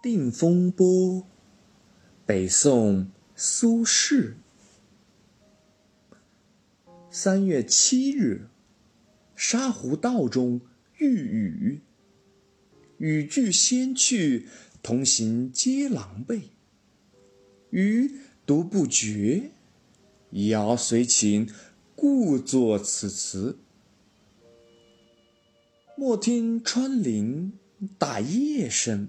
定风波，北宋苏轼。三月七日，沙湖道中遇雨，雨具先去，同行皆狼狈。余独不觉，遥随琴，故作此词。莫听穿林打叶声，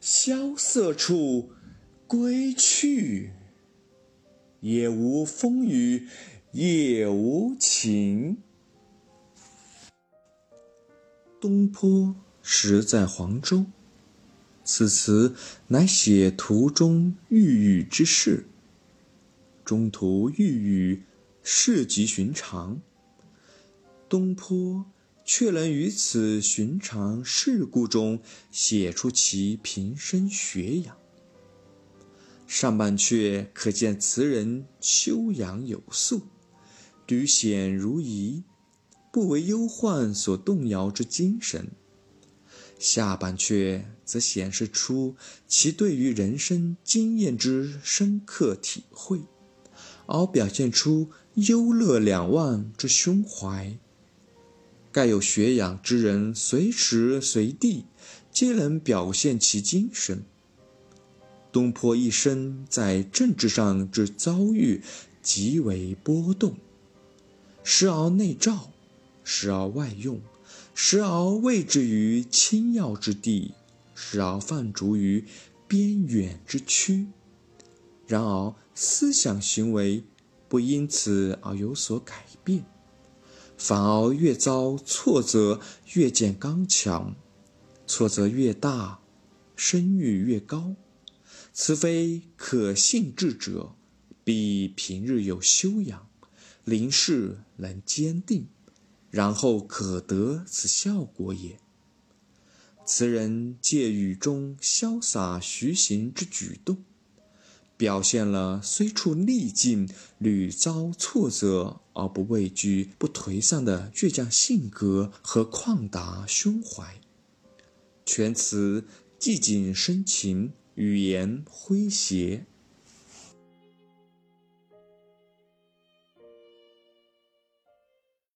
萧瑟处，归去，也无风雨也无晴。东坡时在黄州，此词乃写途中遇雨之事。中途遇雨，事极寻常。东坡却能于此寻常事故中写出其平生学养。上半阙可见词人修养有素，履险如夷，不为忧患所动摇之精神；下半阙则显示出其对于人生经验之深刻体会，而表现出忧乐两忘之胸怀。盖有学养之人，随时随地皆能表现其精神。东坡一生在政治上之遭遇极为波动，时而内召，时而外用，时而位置于清要之地，时而放逐于边远之区。然而思想行为不因此而有所改变。反而越遭挫折越见刚强，挫折越大，声誉越高。此非可信智者，必平日有修养，临事能坚定，然后可得此效果也。此人借雨中潇洒徐行之举动。表现了虽处逆境、屡遭挫折而不畏惧、不颓丧的倔强性格和旷达胸怀。全词寂静深情，语言诙谐，